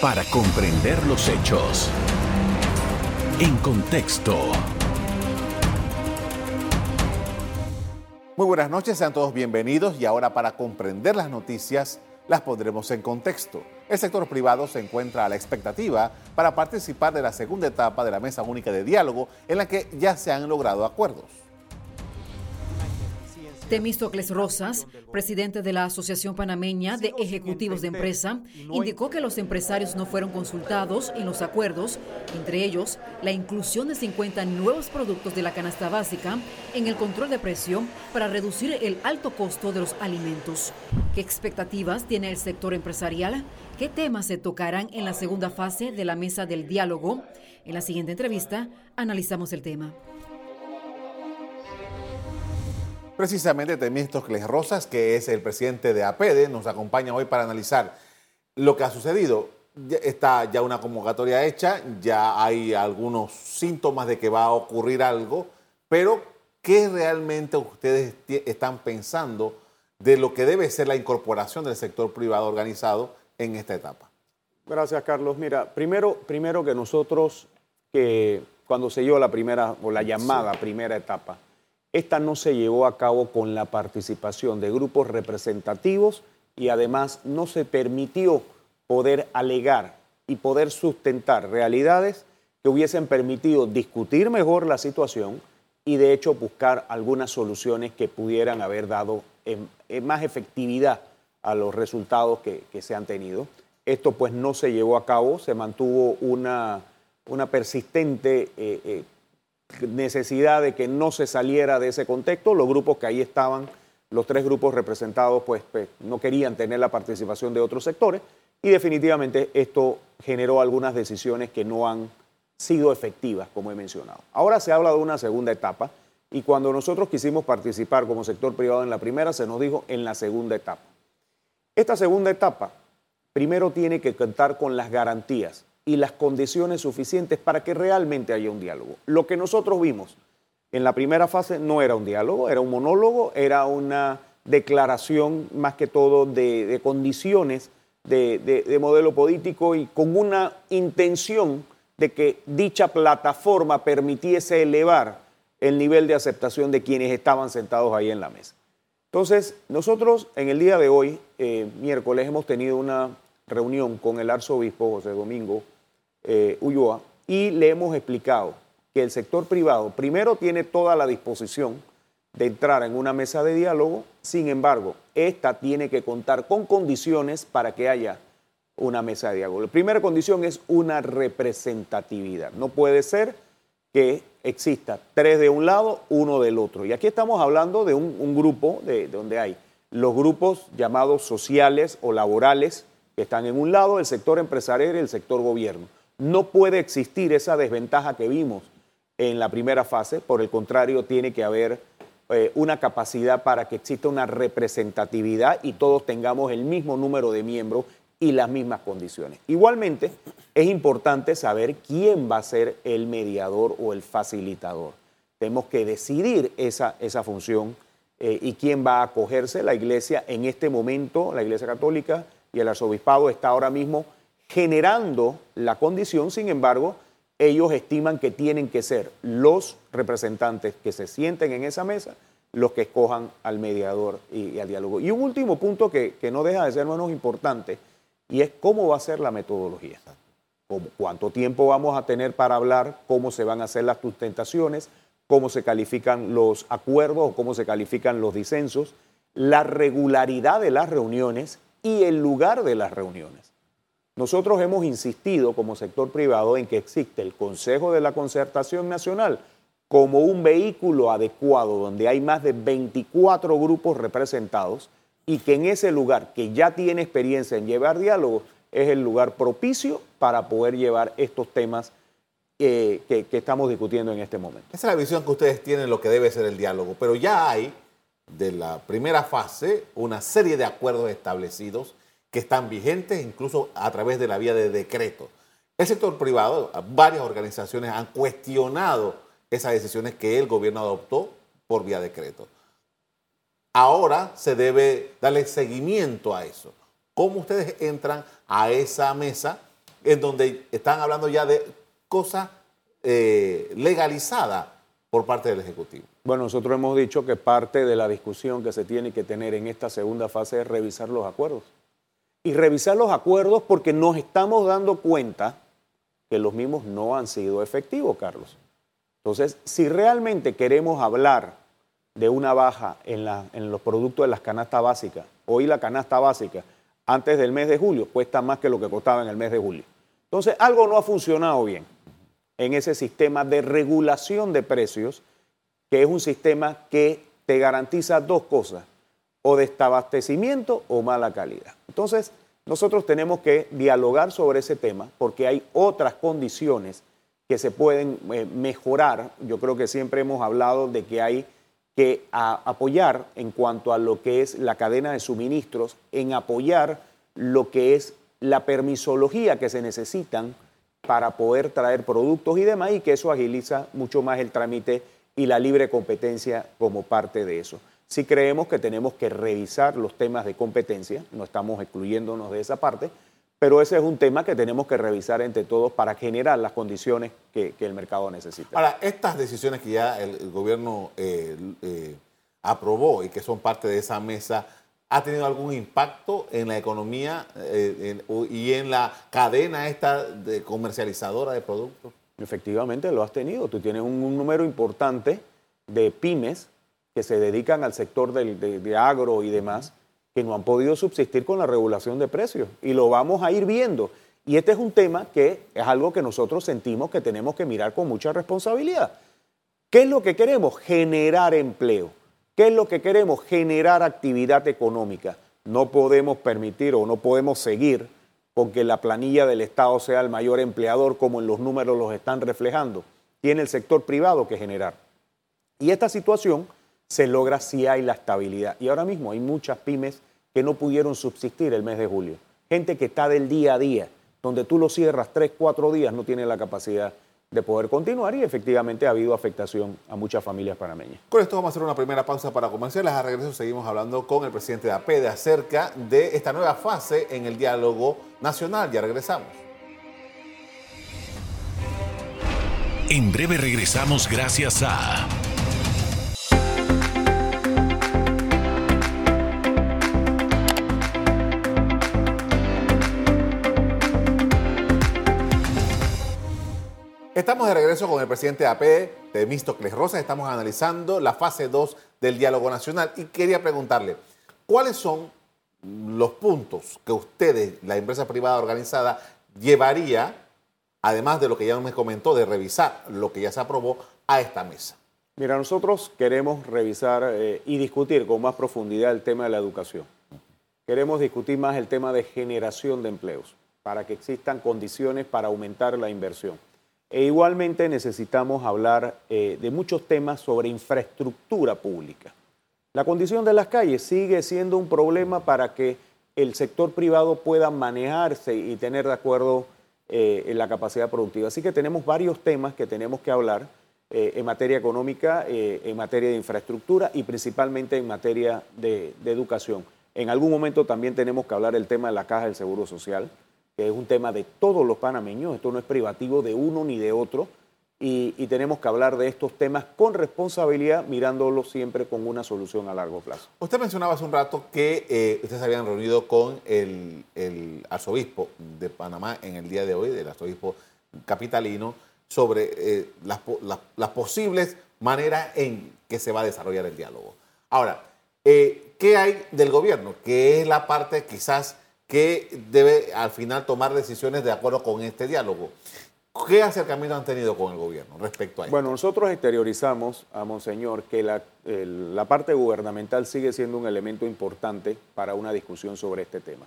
para comprender los hechos. En contexto. Muy buenas noches, sean todos bienvenidos y ahora para comprender las noticias las pondremos en contexto. El sector privado se encuentra a la expectativa para participar de la segunda etapa de la Mesa Única de Diálogo en la que ya se han logrado acuerdos. Temístocles Rosas, presidente de la Asociación Panameña de Ejecutivos de Empresa, indicó que los empresarios no fueron consultados en los acuerdos, entre ellos la inclusión de 50 nuevos productos de la canasta básica en el control de precio para reducir el alto costo de los alimentos. ¿Qué expectativas tiene el sector empresarial? ¿Qué temas se tocarán en la segunda fase de la mesa del diálogo? En la siguiente entrevista analizamos el tema. Precisamente Temístocles Rosas, que es el presidente de APEDE, nos acompaña hoy para analizar lo que ha sucedido. está ya una convocatoria hecha, ya hay algunos síntomas de que va a ocurrir algo, pero ¿qué realmente ustedes están pensando de lo que debe ser la incorporación del sector privado organizado en esta etapa? Gracias, Carlos. Mira, primero, primero que nosotros, que cuando se dio la primera o la llamada primera etapa, esta no se llevó a cabo con la participación de grupos representativos y además no se permitió poder alegar y poder sustentar realidades que hubiesen permitido discutir mejor la situación y de hecho buscar algunas soluciones que pudieran haber dado más efectividad a los resultados que, se han tenido. Esto pues no se llevó a cabo, se mantuvo una, una persistente eh, eh, necesidad de que no se saliera de ese contexto. Los grupos que ahí estaban, los tres grupos representados, pues, pues, no querían tener la participación de otros sectores y definitivamente esto generó algunas decisiones que no han sido efectivas, como he mencionado. Ahora se habla de una segunda etapa y cuando nosotros quisimos participar como sector privado en la primera, se nos dijo en la segunda etapa. Esta segunda etapa primero tiene que contar con las garantías y las condiciones suficientes para que realmente haya un diálogo. Lo que nosotros vimos en la primera fase no era un diálogo, era un monólogo, era una declaración más que todo de, condiciones de, modelo político y con una intención de que dicha plataforma permitiese elevar el nivel de aceptación de quienes estaban sentados ahí en la mesa. Entonces, nosotros en el día de hoy, eh, miércoles, hemos tenido una reunión con el arzobispo José Domingo eh, y le hemos explicado que el sector privado primero tiene toda la disposición de entrar en una mesa de diálogo, sin embargo, esta tiene que contar con condiciones para que haya una mesa de diálogo. La primera condición es una representatividad. No puede ser que exista tres de un lado, uno del otro. Y aquí estamos hablando de un, grupo de, donde hay los grupos llamados sociales o laborales que están en un lado, el sector empresarial y el sector gobierno. No puede existir esa desventaja que vimos en la primera fase, por el contrario, tiene que haber eh, una capacidad para que exista una representatividad y todos tengamos el mismo número de miembros y las mismas condiciones. Igualmente, es importante saber quién va a ser el mediador o el facilitador. Tenemos que decidir esa, esa función eh, y quién va a acogerse. La iglesia en este momento, la iglesia católica y el arzobispado está ahora mismo generando la condición, sin embargo, ellos estiman que tienen que ser los representantes que se sienten en esa mesa los que escojan al mediador y, al diálogo. Y un último punto que, no deja de ser menos importante, y es cómo va a ser la metodología. ¿Cuánto tiempo vamos a tener para hablar? ¿Cómo se van a hacer las sustentaciones? ¿Cómo se califican los acuerdos o cómo se califican los disensos? La regularidad de las reuniones y el lugar de las reuniones. Nosotros hemos insistido como sector privado en que existe el Consejo de la Concertación Nacional como un vehículo adecuado donde hay más de 24 grupos representados y que en ese lugar que ya tiene experiencia en llevar diálogo es el lugar propicio para poder llevar estos temas eh, que, que estamos discutiendo en este momento. Esa es la visión que ustedes tienen de lo que debe ser el diálogo, pero ya hay de la primera fase una serie de acuerdos establecidos están vigentes incluso a través de la vía de decreto. El sector privado, varias organizaciones han cuestionado esas decisiones que el gobierno adoptó por vía decreto. Ahora se debe darle seguimiento a eso. ¿Cómo ustedes entran a esa mesa en donde están hablando ya de cosas eh, legalizadas por parte del Ejecutivo. Bueno, nosotros hemos dicho que parte de la discusión que se tiene que tener en esta segunda fase es revisar los acuerdos. Y revisar los acuerdos porque nos estamos dando cuenta que los mismos no han sido efectivos, Carlos. Entonces, si realmente queremos hablar de una baja en, en los productos de las canastas básicas, hoy la canasta básica antes del mes de julio cuesta más que lo que costaba en el mes de julio. Entonces, algo no ha funcionado bien en ese sistema de regulación de precios, que es un sistema que te garantiza dos cosas, o desabastecimiento o mala calidad. Entonces, nosotros tenemos que dialogar sobre ese tema porque hay otras condiciones que se pueden eh, mejorar. Yo creo que siempre hemos hablado de que hay que apoyar en cuanto a lo que es la cadena de suministros, en apoyar lo que es la permisología que se necesitan para poder traer productos y demás, y que eso agiliza mucho más el trámite y la libre competencia como parte de eso. Sí creemos que tenemos que revisar los temas de competencia, no estamos excluyéndonos de esa parte, pero ese es un tema que tenemos que revisar entre todos para generar las condiciones que, el mercado necesita. Ahora, estas decisiones que ya el, gobierno eh, eh, aprobó y que son parte de esa mesa, ¿ha tenido algún impacto en la economía eh, y en la cadena esta de comercializadora de productos? Efectivamente, lo has tenido. Tú tienes un, número importante de pymes que se dedican al sector de agro y demás que no han podido subsistir con la regulación de precios. Y lo vamos a ir viendo. Y este es un tema que es algo que nosotros sentimos que tenemos que mirar con mucha responsabilidad. ¿Qué es lo que queremos? Generar empleo. ¿Qué es lo que queremos? Generar actividad económica. No podemos permitir o no podemos seguir con que la planilla del Estado sea el mayor empleador como en los números los están reflejando. Tiene el sector privado que generar. Y esta situación se logra si hay la estabilidad. Y ahora mismo hay muchas pymes que no pudieron subsistir el mes de julio. Gente que está del día a día, donde tú lo cierras tres, cuatro días, no tiene la capacidad de poder continuar y efectivamente ha habido afectación a muchas familias panameñas. Con esto vamos a hacer una primera pausa para comerciales. A regreso seguimos hablando con el presidente de APEDE acerca de esta nueva fase en el diálogo nacional. Ya regresamos. En breve regresamos gracias a... Estamos de regreso con el presidente de AP, Temístocles Rosas. Estamos analizando la fase 2 del diálogo nacional y quería preguntarle, ¿cuáles son los puntos que ustedes, la empresa privada organizada, llevaría, además de lo que ya me comentó, de revisar lo que ya se aprobó, a esta mesa? Mira, nosotros queremos revisar eh, y discutir con más profundidad el tema de la educación. Queremos discutir más el tema de generación de empleos, para que existan condiciones para aumentar la inversión. E igualmente necesitamos hablar eh, de muchos temas sobre infraestructura pública. La condición de las calles sigue siendo un problema para que el sector privado pueda manejarse y tener de acuerdo eh, en la capacidad productiva. Así que tenemos varios temas que tenemos que hablar eh, en materia económica, en materia de infraestructura y principalmente en materia de, de educación. En algún momento también tenemos que hablar del tema de la caja del Seguro Social que es un tema de todos los panameños, esto no es privativo de uno ni de otro, y, tenemos que hablar de estos temas con responsabilidad, mirándolos siempre con una solución a largo plazo. Usted mencionaba hace un rato que eh, ustedes habían reunido con el, arzobispo de Panamá en el día de hoy, del arzobispo capitalino, sobre eh, las, posibles maneras en que se va a desarrollar el diálogo. Ahora, eh, ¿qué hay del gobierno? ¿Qué es la parte quizás que debe al final tomar decisiones de acuerdo con este diálogo. ¿Qué acercamiento han tenido con el gobierno respecto a esto? Bueno, nosotros exteriorizamos a Monseñor que la, parte gubernamental sigue siendo un elemento importante para una discusión sobre este tema.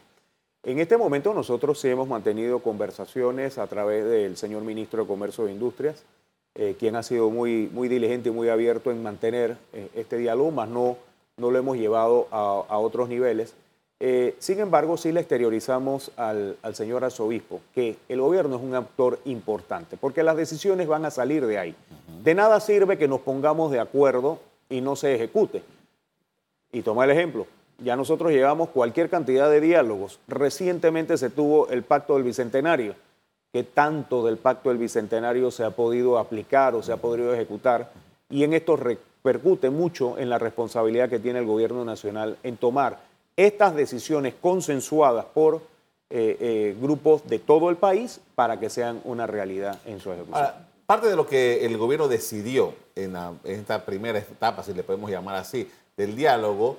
En este momento nosotros sí hemos mantenido conversaciones a través del señor ministro de Comercio e Industrias, eh, quien ha sido muy, diligente y muy abierto en mantener eh, este diálogo, más no, lo hemos llevado a otros niveles. Eh, sin embargo, sí le exteriorizamos al, señor arzobispo que el gobierno es un actor importante, porque las decisiones van a salir de ahí. De nada sirve que nos pongamos de acuerdo y no se ejecute. Y toma el ejemplo, ya nosotros llevamos cualquier cantidad de diálogos. Recientemente se tuvo el pacto del Bicentenario. qué tanto del pacto del Bicentenario se ha podido aplicar o se ha podido ejecutar, y en esto repercute mucho en la responsabilidad que tiene el gobierno nacional en tomar estas decisiones consensuadas por eh, eh, grupos de todo el país para que sean una realidad en su ejecución. parte de lo que el gobierno decidió en, esta primera etapa, si le podemos llamar así, del diálogo,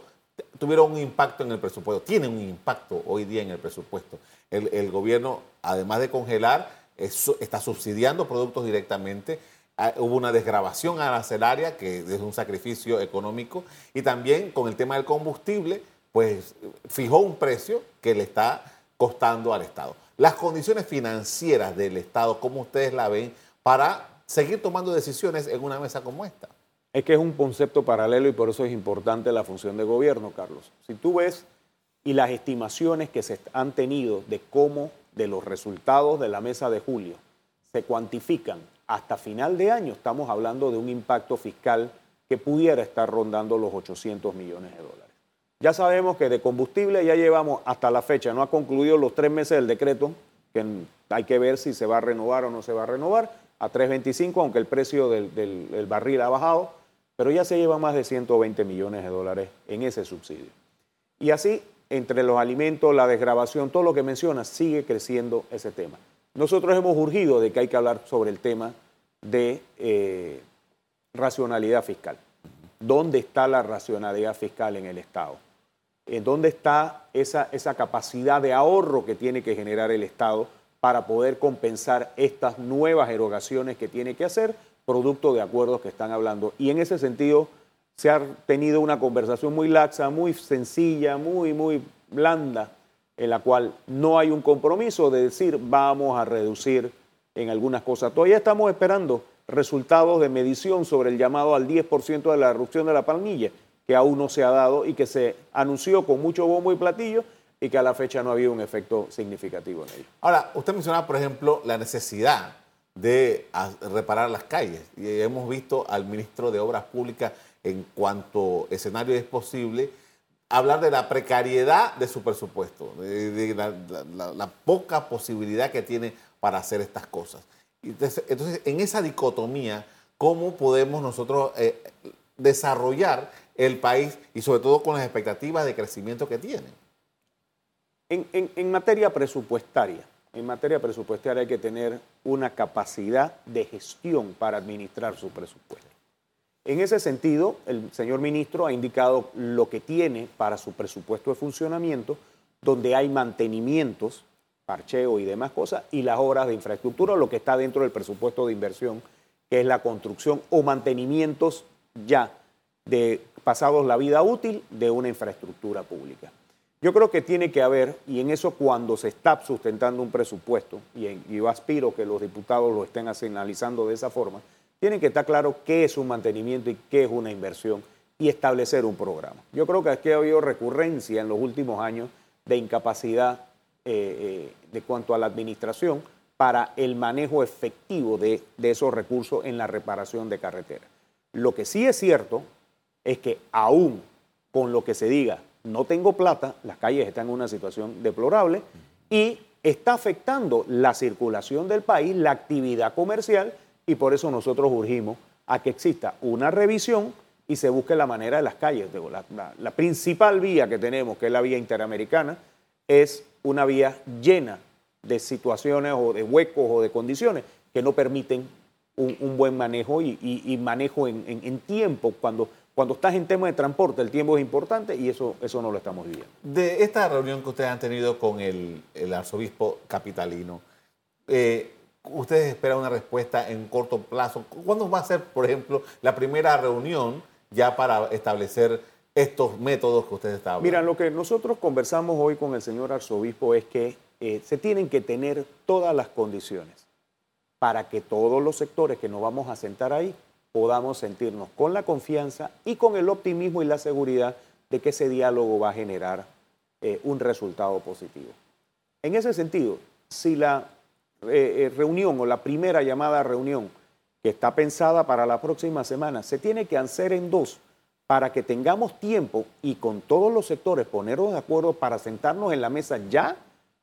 tuvieron un impacto en el presupuesto, tienen un impacto hoy día en el presupuesto. El, gobierno, además de congelar, está subsidiando productos directamente. Ah, hubo una desgrabación arancelaria, que es un sacrificio económico, y también con el tema del combustible, pues fijó un precio que le está costando al Estado. Las condiciones financieras del Estado, ¿cómo ustedes la ven para seguir tomando decisiones en una mesa como esta? Es que es un concepto paralelo y por eso es importante la función de gobierno, Carlos. Si tú ves y las estimaciones que se han tenido de cómo de los resultados de la mesa de julio se cuantifican hasta final de año, estamos hablando de un impacto fiscal que pudiera estar rondando los 800 millones de dólares. Ya sabemos que de combustible ya llevamos hasta la fecha, no ha concluido los tres meses del decreto, que hay que ver si se va a renovar o no se va a renovar, a 3.25, aunque el precio del, barril ha bajado, pero ya se lleva más de 120 millones de dólares en ese subsidio. Y así, entre los alimentos, la desgrabación, todo lo que menciona, sigue creciendo ese tema. Nosotros hemos urgido de que hay que hablar sobre el tema de eh, racionalidad fiscal. ¿Dónde está la racionalidad fiscal en el Estado? ¿En dónde está esa, esa capacidad de ahorro que tiene que generar el Estado para poder compensar estas nuevas erogaciones que tiene que hacer, producto de acuerdos que están hablando? Y en ese sentido se ha tenido una conversación muy laxa, muy sencilla, muy, muy blanda, en la cual no hay un compromiso de decir vamos a reducir en algunas cosas. Todavía estamos esperando resultados de medición sobre el llamado al 10% de la reducción de la palmilla que aún no se ha dado y que se anunció con mucho bombo y platillo y que a la fecha no ha habido un efecto significativo en ello. Ahora, usted mencionaba, por ejemplo, la necesidad de reparar las calles. Y hemos visto al ministro de Obras Públicas, en cuanto escenario es posible, hablar de la precariedad de su presupuesto, de, la, poca posibilidad que tiene para hacer estas cosas. Entonces, en esa dicotomía, ¿cómo podemos nosotros eh, desarrollar el país y sobre todo con las expectativas de crecimiento que tiene. En, materia presupuestaria, en materia presupuestaria hay que tener una capacidad de gestión para administrar su presupuesto. En ese sentido, el señor ministro ha indicado lo que tiene para su presupuesto de funcionamiento, donde hay mantenimientos, parcheo y demás cosas, y las obras de infraestructura, lo que está dentro del presupuesto de inversión, que es la construcción o mantenimientos ya de pasados la vida útil de una infraestructura pública. Yo creo que tiene que haber, y en eso cuando se está sustentando un presupuesto, y, yo aspiro que los diputados lo estén analizando de esa forma, tiene que estar claro qué es un mantenimiento y qué es una inversión y establecer un programa. Yo creo que aquí ha habido recurrencia en los últimos años de incapacidad eh, eh, de cuanto a la administración para el manejo efectivo de, de esos recursos en la reparación de carreteras. Lo que sí es cierto es que aún con lo que se diga, no tengo plata, las calles están en una situación deplorable y está afectando la circulación del país, la actividad comercial y por eso nosotros urgimos a que exista una revisión y se busque la manera de las calles. La, principal vía que tenemos, que es la vía interamericana, es una vía llena de situaciones o de huecos o de condiciones que no permiten un, buen manejo y, manejo en, en tiempo cuando cuando estás en tema de transporte, el tiempo es importante y eso, eso no lo estamos viviendo. De esta reunión que ustedes han tenido con el, arzobispo capitalino, eh, ¿ustedes esperan una respuesta en corto plazo? ¿Cuándo va a ser, por ejemplo, la primera reunión ya para establecer estos métodos que ustedes estaban Mira, lo que nosotros conversamos hoy con el señor arzobispo es que eh, se tienen que tener todas las condiciones para que todos los sectores que nos vamos a sentar ahí podamos sentirnos con la confianza y con el optimismo y la seguridad de que ese diálogo va a generar eh, un resultado positivo. En ese sentido, si la eh, eh, reunión o la primera llamada reunión que está pensada para la próxima semana se tiene que hacer en dos para que tengamos tiempo y con todos los sectores ponernos de acuerdo para sentarnos en la mesa ya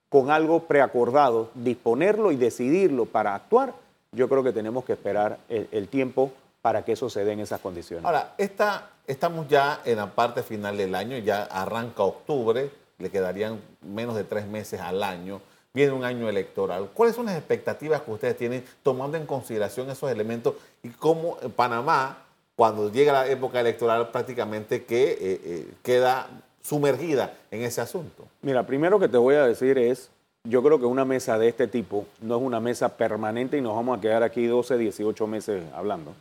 con algo preacordado, disponerlo y decidirlo para actuar, yo creo que tenemos que esperar el, tiempo para que eso se dé en esas condiciones. Ahora, esta, estamos ya en la parte final del año, ya arranca octubre, le quedarían menos de tres meses al año, viene un año electoral. ¿Cuáles son las expectativas que ustedes tienen tomando en consideración esos elementos y cómo Panamá, cuando llega la época electoral, prácticamente que eh, eh, queda sumergida en ese asunto? Mira, primero que te voy a decir es, yo creo que una mesa de este tipo no es una mesa permanente y nos vamos a quedar aquí 12, 18 meses hablando.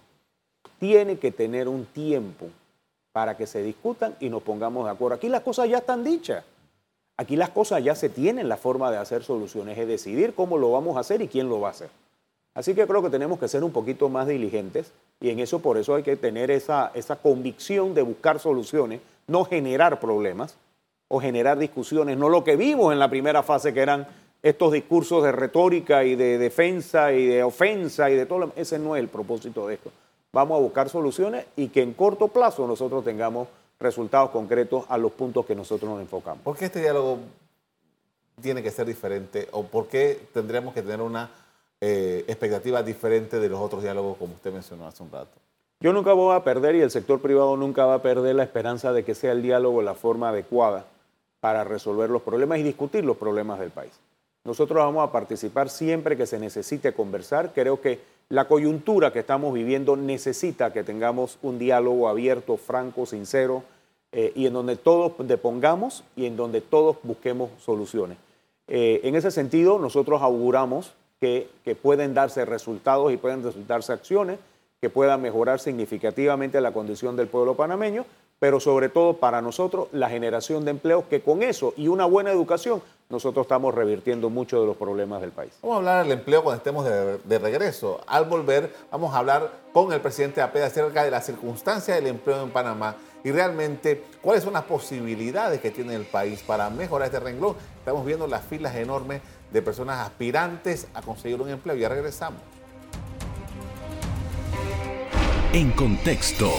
Tiene que tener un tiempo para que se discutan y nos pongamos de acuerdo. Aquí las cosas ya están dichas. Aquí las cosas ya se tienen la forma de hacer soluciones, es decidir cómo lo vamos a hacer y quién lo va a hacer. Así que creo que tenemos que ser un poquito más diligentes y en eso por eso hay que tener esa, esa convicción de buscar soluciones, no generar problemas o generar discusiones, no lo que vimos en la primera fase que eran estos discursos de retórica y de defensa y de ofensa y de todo. Ese no es el propósito de esto. Vamos a buscar soluciones y que en corto plazo nosotros tengamos resultados concretos a los puntos que nosotros nos enfocamos. ¿Por qué este diálogo tiene que ser diferente o por qué tendríamos que tener una eh, expectativa diferente de los otros diálogos como usted mencionó hace un rato? Yo nunca voy a perder y el sector privado nunca va a perder la esperanza de que sea el diálogo la forma adecuada para resolver los problemas y discutir los problemas del país. Nosotros vamos a participar siempre que se necesite conversar. Creo que la coyuntura que estamos viviendo necesita que tengamos un diálogo abierto, franco, sincero, eh, y en donde todos depongamos y en donde todos busquemos soluciones. Eh, en ese sentido, nosotros auguramos que, que, pueden darse resultados y pueden resultarse acciones que puedan mejorar significativamente la condición del pueblo panameño, pero sobre todo para nosotros la generación de empleo, que con eso y una buena educación nosotros estamos revirtiendo muchos de los problemas del país. Vamos a hablar del empleo cuando estemos de, regreso. Al volver, vamos a hablar con el presidente APED acerca de las circunstancias del empleo en Panamá y realmente cuáles son las posibilidades que tiene el país para mejorar este renglón. Estamos viendo las filas enormes de personas aspirantes a conseguir un empleo. Ya regresamos. En contexto.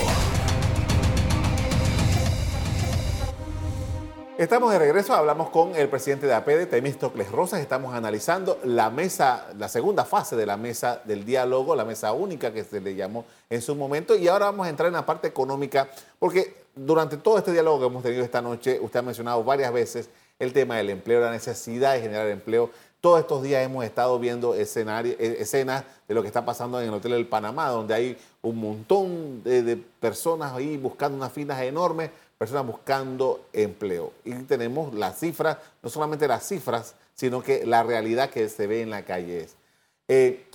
Estamos de regreso, hablamos con el presidente de APD, Temístocles Rosas, estamos analizando la mesa, la segunda fase de la mesa del diálogo, la mesa única que se le llamó en su momento, y ahora vamos a entrar en la parte económica, porque durante todo este diálogo que hemos tenido esta noche, usted ha mencionado varias veces el tema del empleo, la necesidad de generar empleo. Todos estos días hemos estado viendo e, escenas de lo que está pasando en el Hotel del Panamá, donde hay un montón de, de personas ahí buscando unas filas enormes personas buscando empleo. Y tenemos las cifras, no solamente las cifras, sino que la realidad que se ve en la calle es. Eh,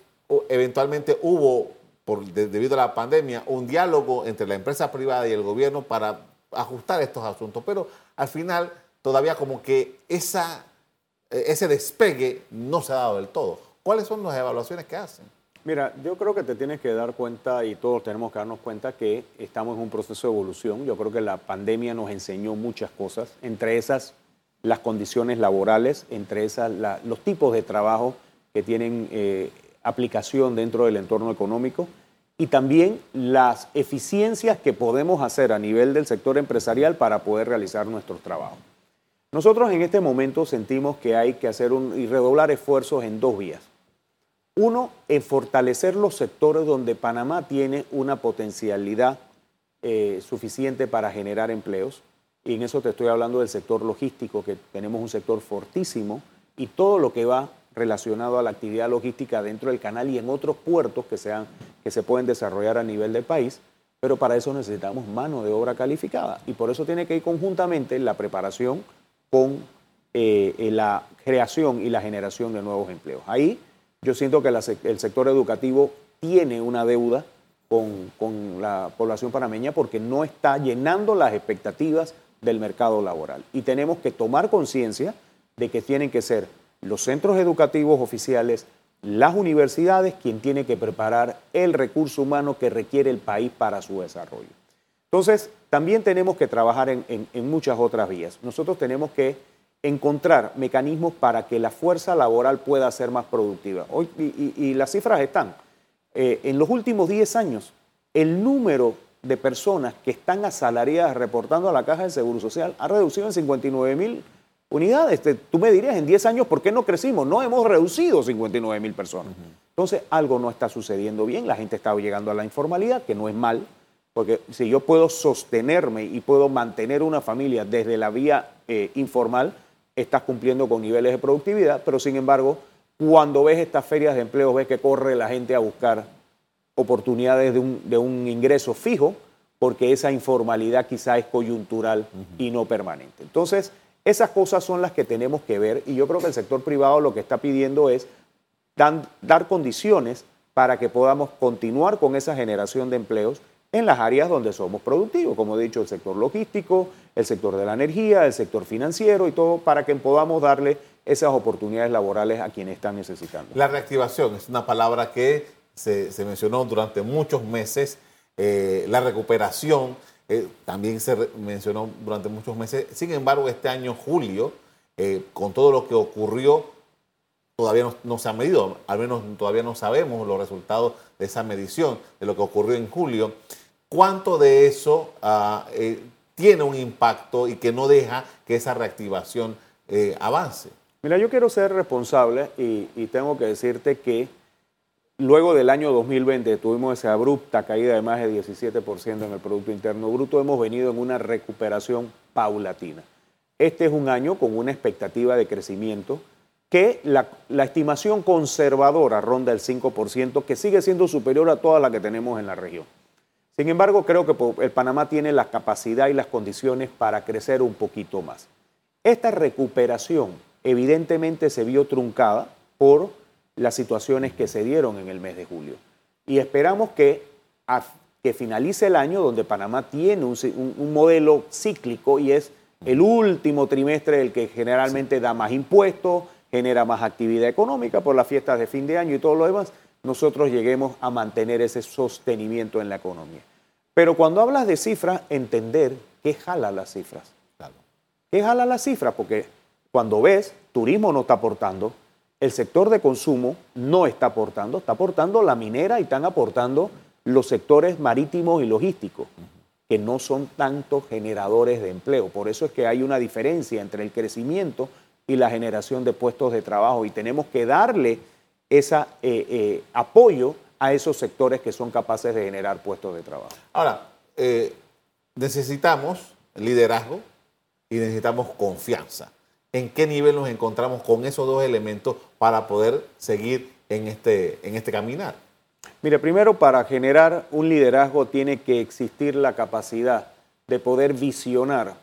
eventualmente hubo, por, debido a la pandemia, un diálogo entre la empresa privada y el gobierno para ajustar estos asuntos, pero al final todavía como que esa, eh, ese despegue no se ha dado del todo. ¿Cuáles son las evaluaciones que hacen? Mira, yo creo que te tienes que dar cuenta y todos tenemos que darnos cuenta que estamos en un proceso de evolución. Yo creo que la pandemia nos enseñó muchas cosas, entre esas las condiciones laborales, entre esas los tipos de trabajo que tienen eh, aplicación dentro del entorno económico y también las eficiencias que podemos hacer a nivel del sector empresarial para poder realizar nuestros trabajos. Nosotros en este momento sentimos que hay que hacer un, y redoblar esfuerzos en dos vías. Uno, en fortalecer los sectores donde Panamá tiene una potencialidad eh, suficiente para generar empleos. Y en eso te estoy hablando del sector logístico, que tenemos un sector fortísimo, y todo lo que va relacionado a la actividad logística dentro del canal y en otros puertos que, sean, que se pueden desarrollar a nivel del país, pero para eso necesitamos mano de obra calificada. Y por eso tiene que ir conjuntamente la preparación con eh, la creación y la generación de nuevos empleos. Ahí yo siento que el sector educativo tiene una deuda con, la población panameña porque no está llenando las expectativas del mercado laboral. Y tenemos que tomar conciencia de que tienen que ser los centros educativos oficiales, las universidades, quien tiene que preparar el recurso humano que requiere el país para su desarrollo. Entonces, también tenemos que trabajar en muchas otras vías. Nosotros tenemos que encontrar mecanismos para que la fuerza laboral pueda ser más productiva. Hoy, y, las cifras están. Eh, en los últimos 10 años, el número de personas que están asalariadas reportando a la Caja de Seguro Social ha reducido en 59 mil unidades. tú me dirías, en 10 años, ¿por qué no crecimos? No hemos reducido 59 mil personas. Entonces, algo no está sucediendo bien, la gente está llegando a la informalidad, que no es mal, porque si yo puedo sostenerme y puedo mantener una familia desde la vía eh, informal, estás cumpliendo con niveles de productividad, pero sin embargo, cuando ves estas ferias de empleo, ves que corre la gente a buscar oportunidades de un, ingreso fijo, porque esa informalidad quizá es coyuntural y no permanente. Entonces, esas cosas son las que tenemos que ver y yo creo que el sector privado lo que está pidiendo es dar condiciones para que podamos continuar con esa generación de empleos en las áreas donde somos productivos, como he dicho, el sector logístico, el sector de la energía, el sector financiero y todo, para que podamos darle esas oportunidades laborales a quienes están necesitando. La reactivación es una palabra que se, mencionó durante muchos meses, eh, la recuperación eh, también se mencionó durante muchos meses, sin embargo, este año, julio, eh, con todo lo que ocurrió, todavía no, se ha medido, al menos todavía no sabemos los resultados de esa medición, de lo que ocurrió en julio cuánto de eso ah, eh, tiene un impacto y que no deja que esa reactivación eh, avance. Mira, yo quiero ser responsable y, tengo que decirte que luego del año 2020 tuvimos esa abrupta caída de más de 17% en el Producto Interno Bruto, hemos venido en una recuperación paulatina. Este es un año con una expectativa de crecimiento que la, la, estimación conservadora ronda el 5%, que sigue siendo superior a toda la que tenemos en la región. Sin embargo, creo que el Panamá tiene la capacidad y las condiciones para crecer un poquito más. Esta recuperación evidentemente se vio truncada por las situaciones que se dieron en el mes de julio. Y esperamos que, que finalice el año donde Panamá tiene un, modelo cíclico y es el último trimestre el que generalmente da más impuestos, genera más actividad económica por las fiestas de fin de año y todo lo demás nosotros lleguemos a mantener ese sostenimiento en la economía. Pero cuando hablas de cifras, entender qué jala las cifras. ¿Qué jala las cifras? Porque cuando ves, turismo no está aportando, el sector de consumo no está aportando, está aportando la minera y están aportando los sectores marítimos y logísticos, que no son tantos generadores de empleo. Por eso es que hay una diferencia entre el crecimiento y la generación de puestos de trabajo y tenemos que darle ese eh, eh, apoyo a esos sectores que son capaces de generar puestos de trabajo. Ahora, eh, necesitamos liderazgo y necesitamos confianza. ¿En qué nivel nos encontramos con esos dos elementos para poder seguir en este, en este caminar? Mire, primero para generar un liderazgo tiene que existir la capacidad de poder visionar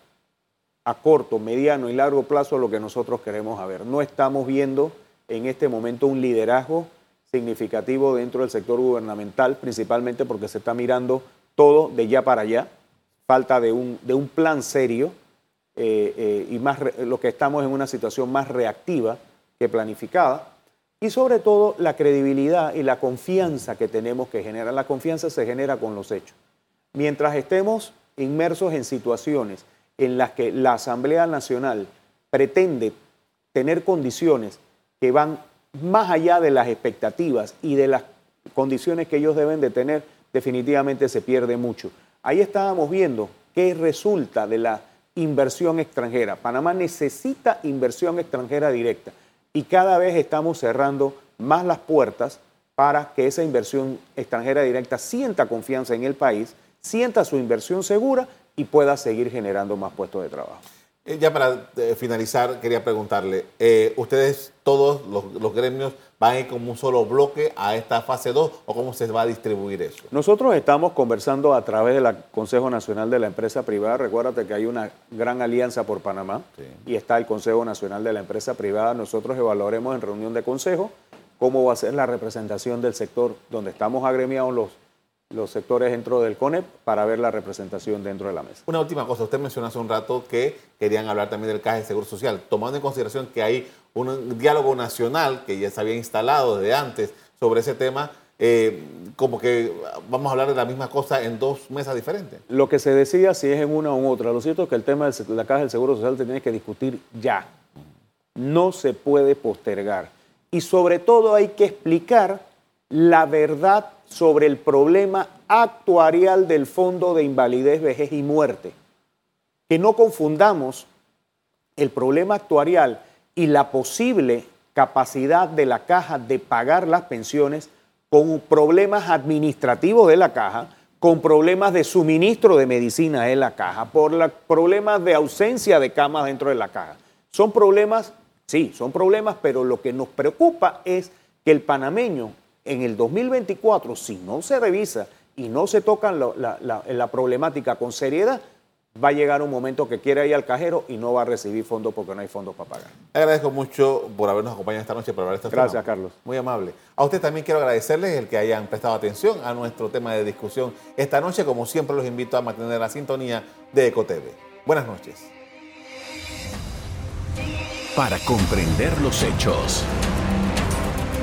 a corto, mediano y largo plazo lo que nosotros queremos ver. No estamos viendo en este momento un liderazgo significativo dentro del sector gubernamental, principalmente porque se está mirando todo de ya para allá, falta de un, de un plan serio eh, eh, y más lo que estamos en una situación más reactiva que planificada. Y sobre todo la credibilidad y la confianza que tenemos que generar. La confianza se genera con los hechos. Mientras estemos inmersos en situaciones en las que la Asamblea Nacional pretende tener condiciones que van más allá de las expectativas y de las condiciones que ellos deben de tener, definitivamente se pierde mucho. Ahí estábamos viendo qué resulta de la inversión extranjera. Panamá necesita inversión extranjera directa y cada vez estamos cerrando más las puertas para que esa inversión extranjera directa sienta confianza en el país, sienta su inversión segura y pueda seguir generando más puestos de trabajo. Eh, ya para eh, finalizar, quería preguntarle, eh, ¿ustedes todos los, gremios van a ir como un solo bloque a esta fase 2 o cómo se va a distribuir eso? Nosotros estamos conversando a través del Consejo Nacional de la Empresa Privada. Recuérdate que hay una gran alianza por Panamá y está el Consejo Nacional de la Empresa Privada. Nosotros evaluaremos en reunión de consejo cómo va a ser la representación del sector donde estamos agremiados los los sectores dentro del CONEP para ver la representación dentro de la mesa. Una última cosa, usted mencionó hace un rato que querían hablar también del caja de seguro social, tomando en consideración que hay un diálogo nacional que ya se había instalado desde antes sobre ese tema, eh, como que vamos a hablar de la misma cosa en dos mesas diferentes. Lo que se decía si es en una o en otra, lo cierto es que el tema de la caja del seguro social se tiene que discutir ya, no se puede postergar y sobre todo hay que explicar la verdad sobre el problema actuarial del Fondo de Invalidez, Vejez y Muerte. Que no confundamos el problema actuarial y la posible capacidad de la caja de pagar las pensiones con problemas administrativos de la caja, con problemas de suministro de medicina en la caja, por problemas de ausencia de camas dentro de la caja. Son problemas, sí, son problemas, pero lo que nos preocupa es que el panameño en el 2024, si no se revisa y no se toca la, la problemática con seriedad, va a llegar un momento que quiere ir al cajero y no va a recibir fondos porque no hay fondos para pagar. Agradezco mucho por habernos acompañado esta noche para hablar de este Gracias, Carlos. Muy amable. A usted también quiero agradecerles el que hayan prestado atención a nuestro tema de discusión esta noche. Como siempre, los invito a mantener la sintonía de EcoTV. Buenas noches. Para comprender los hechos.